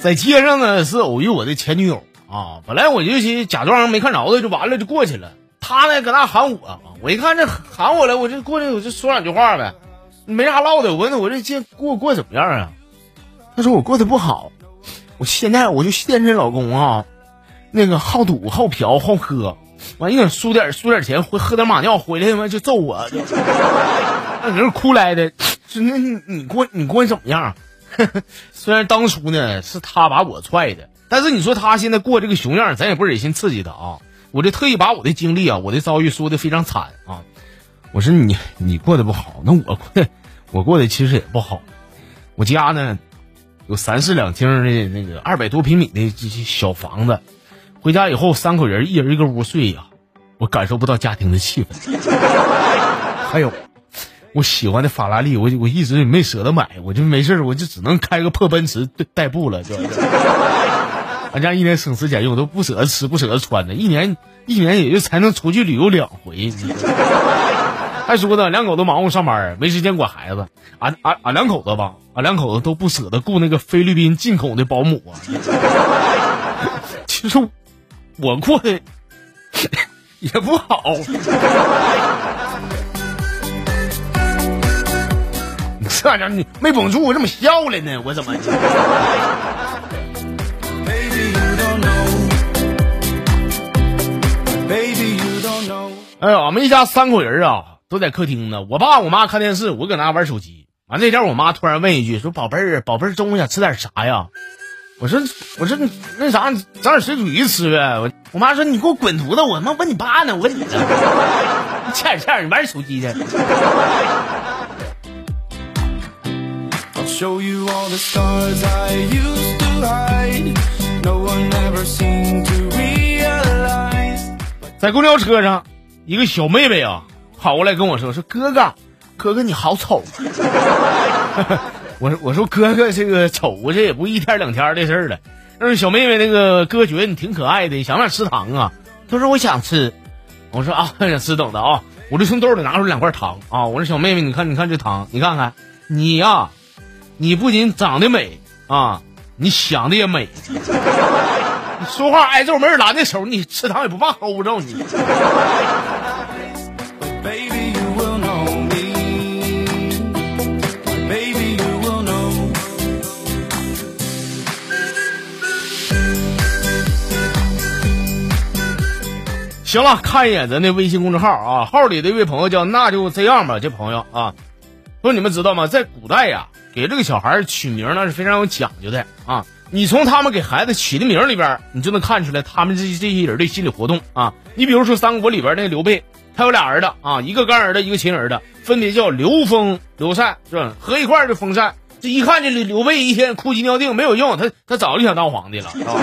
在街上呢，是偶遇我的前女友啊。本来我就假装没看着她，就完了，就过去了。她呢，搁那喊我，我一看这喊我了，我就过去，我就说两句话呗，没啥唠的。我问她，我这这过过怎么样啊？她说我过得不好，我现在我就现任老公啊，那个好赌、好嫖、好喝，完一会输点输点钱，回喝点马尿回来他妈就揍我，那搁那哭来的。说那你你过你过得怎么样？虽然当初呢是他把我踹的，但是你说他现在过这个熊样，咱也不忍心刺激他啊。我这特意把我的经历啊，我的遭遇说的非常惨啊。我说你你过得不好，那我过我过得其实也不好。我家呢有三室两厅的那个二百多平米的这些小房子，回家以后三口人一人一个屋睡呀，我感受不到家庭的气氛。还有。我喜欢的法拉利，我我一直也没舍得买，我就没事我就只能开个破奔驰代步了，就是。俺家一年省吃俭用，都不舍得吃，不舍得穿的，一年一年也就才能出去旅游两回。还说呢，两口子忙活上班，没时间管孩子。俺俺俺两口子吧，俺两口子都不舍得雇那个菲律宾进口的保姆啊。其实我过得也不好。这家你没绷住，我怎么笑了呢？我怎么？哎呀，俺们一家三口人啊，都在客厅呢。我爸我妈看电视，我搁那玩手机。完那天，我妈突然问一句：“说宝贝儿，宝贝儿，中午想吃点啥呀？”我说：“我说那啥，整点水煮鱼吃呗。”我我妈说：“你给我滚犊子！我他妈问你爸呢，我问你呢。欠欠，你玩手机去。”在公交车上，一个小妹妹啊跑过来跟我说：“说哥哥，哥哥你好丑。”我说：“我说哥哥这个丑，这也不一天两天的事儿了。”但是小妹妹那个哥觉得你挺可爱的，想不想吃糖啊？她说：“我想吃。”我说：“啊，想 吃等的啊！”我就从兜里拿出两块糖啊！我说：“小妹妹，你看，你看这糖，你看看你呀。”你不仅长得美啊，你想的也美。你说话挨揍没人拦的时候，你吃糖也不怕齁着你。行了，看一眼咱的微信公众号啊，号里的一位朋友叫那就这样吧，这朋友啊，说你们知道吗？在古代呀。给这个小孩取名那是非常有讲究的啊！你从他们给孩子起的名里边，你就能看出来他们这这些人的心理活动啊！你比如说三国里边那个刘备，他有俩儿子啊，一个干儿子，一个亲儿子，分别叫刘封、刘禅，是吧？合一块儿就封禅。这一看这刘备一天哭鸡尿腚没有用，他他早就想当皇帝了，是吧？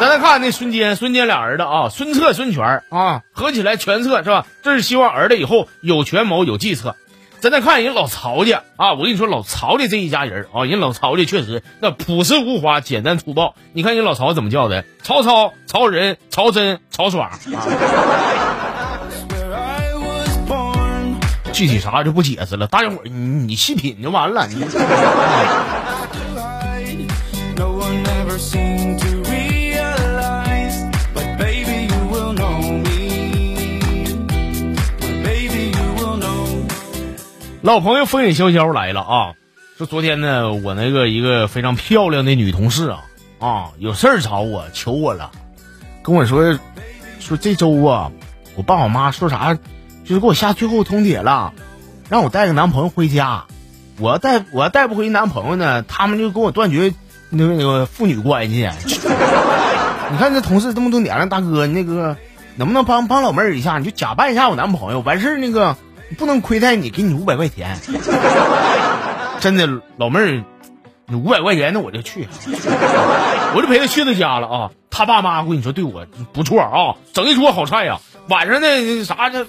咱再看那孙坚，孙坚俩儿子啊，孙策、孙权啊，合起来权策是吧？这是希望儿子以后有权谋、有计策。咱再看人老曹家啊，我跟你说，老曹家这一家人啊，人老曹家确实那朴实无华、简单粗暴。你看人老曹怎么叫的？曹操、曹仁、曹真、曹爽。啊具体啥就不解释了，大家伙你你细品就完了。老朋友风雨潇潇来了啊！说昨天呢，我那个一个非常漂亮的女同事啊啊，有事儿找我求我了，跟我说说这周啊，我爸我妈说啥，就是给我下最后通牒了，让我带个男朋友回家。我要带我要带不回男朋友呢，他们就跟我断绝那个那个父女关系。你看这同事这么多年了，大哥那个能不能帮帮老妹儿一下？你就假扮一下我男朋友，完事儿那个。不能亏待你，给你五百块钱。真的，老妹儿，你五百块钱，那我就去，我就陪他去他家了啊。他爸妈，我跟你说，对我不错啊，整一桌好菜呀。晚上那，啥就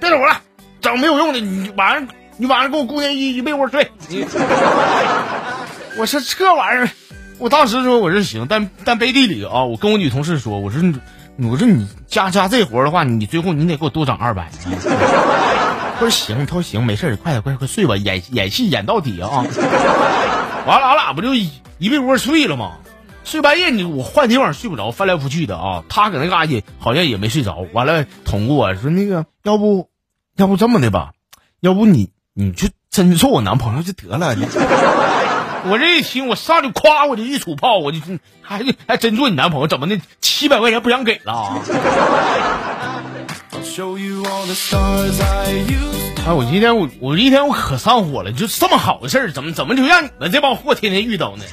别走了，整没有用的。你晚上，你晚上给我姑娘一一被窝睡。我说这玩意儿，我当时说我说行，但但背地里啊，我跟我女同事说，我说我说你加加这活的话，你最后你得给我多涨二百。他说行，他说行，没事快点快点快睡吧，演演戏演到底啊！完了，俺俩不就一一被窝睡了吗？睡半夜你我换地方睡不着，翻来覆去的啊。他搁那嘎达好像也没睡着，完了捅过我说那个要不要不这么的吧，要不你你就真做我男朋友就得了。我这一听，我上去夸我就一杵炮，我就还还真做你男朋友，怎么的？七百块钱不想给了？哎，我今天我我一天我可上火了，就这么好的事儿，怎么怎么就让你们这帮货天天遇到呢？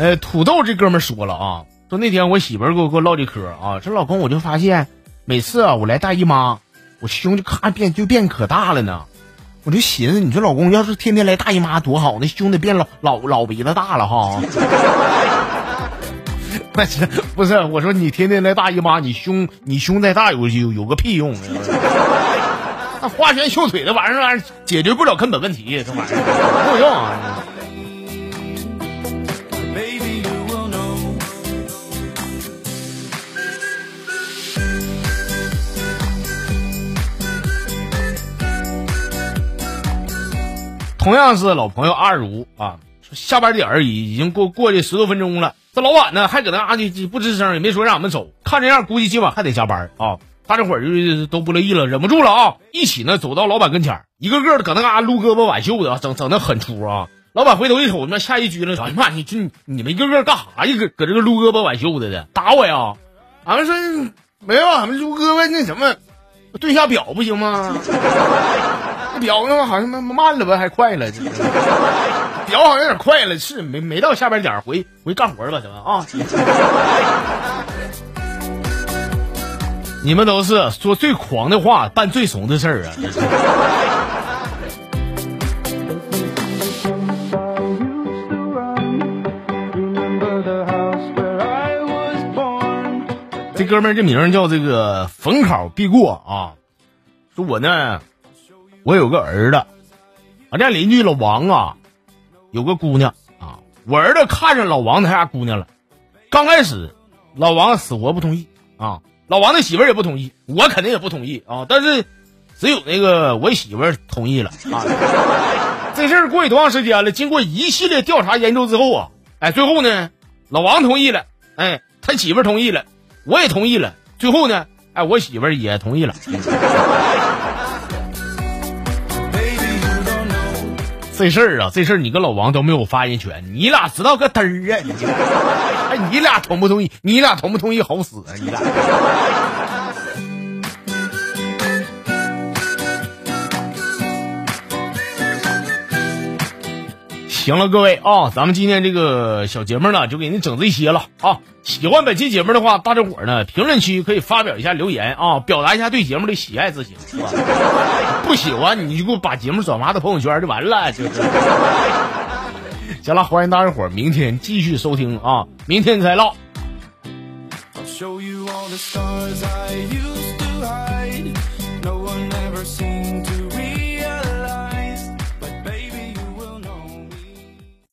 呃，土豆这哥们说了啊，说那天我媳妇儿给我给我唠这嗑啊，说老公我就发现。每次啊，我来大姨妈，我胸就咔变就变可大了呢。我就寻思，你说老公要是天天来大姨妈多好，那胸得变老老老鼻子大了哈。不是不是，我说你天天来大姨妈，你胸你胸再大有有有个屁用？那花拳绣腿的玩意儿玩意儿解决不了根本问题，这玩意儿没有用啊。同样是老朋友阿如啊，下班点儿已已经过过去十多分钟了，这老板呢还搁那啊就不吱声，也没说让俺们走。看这样，估计今晚还得加班啊。大家伙儿就都不乐意了，忍不住了啊，一起呢走到老板跟前一个个的搁那嘎撸胳膊挽袖的，整整的很出啊。老板回头一瞅，那下一局了，哎呀妈，你这你们一个个干啥呀？搁搁这个撸胳膊挽袖子的，打我呀？俺们说没有，俺们撸胳膊那什么，对下表不行吗？表呢好像慢慢了吧，还快了？表好像有点快了，是没没到下班点回回干活吧？怎么啊？你们都是说最狂的话，办最怂的事儿啊！这哥们儿这名叫这个逢考必过啊，说我呢。我有个儿子，俺家邻居老王啊，有个姑娘啊。我儿子看上老王他家姑娘了，刚开始老王死活不同意啊，老王的媳妇儿也不同意，我肯定也不同意啊。但是只有那个我媳妇儿同意了啊。这事儿过去多长时间了？经过一系列调查研究之后啊，哎，最后呢，老王同意了，哎，他媳妇儿同意了，我也同意了，最后呢，哎，我媳妇儿也同意了。这事儿啊，这事儿你跟老王都没有发言权，你俩知道个嘚儿啊！你俩，同不同意？你俩同不同意？好死啊！你俩。行了，各位啊，咱们今天这个小节目呢，就给您整这些了啊。喜欢本期节目的话，大家伙呢评论区可以发表一下留言啊，表达一下对节目的喜爱之情，不喜欢你就给我把节目转发到朋友圈就完了，就是。行了，欢迎大家伙明天继续收听啊，明天再唠。No one ever seemed to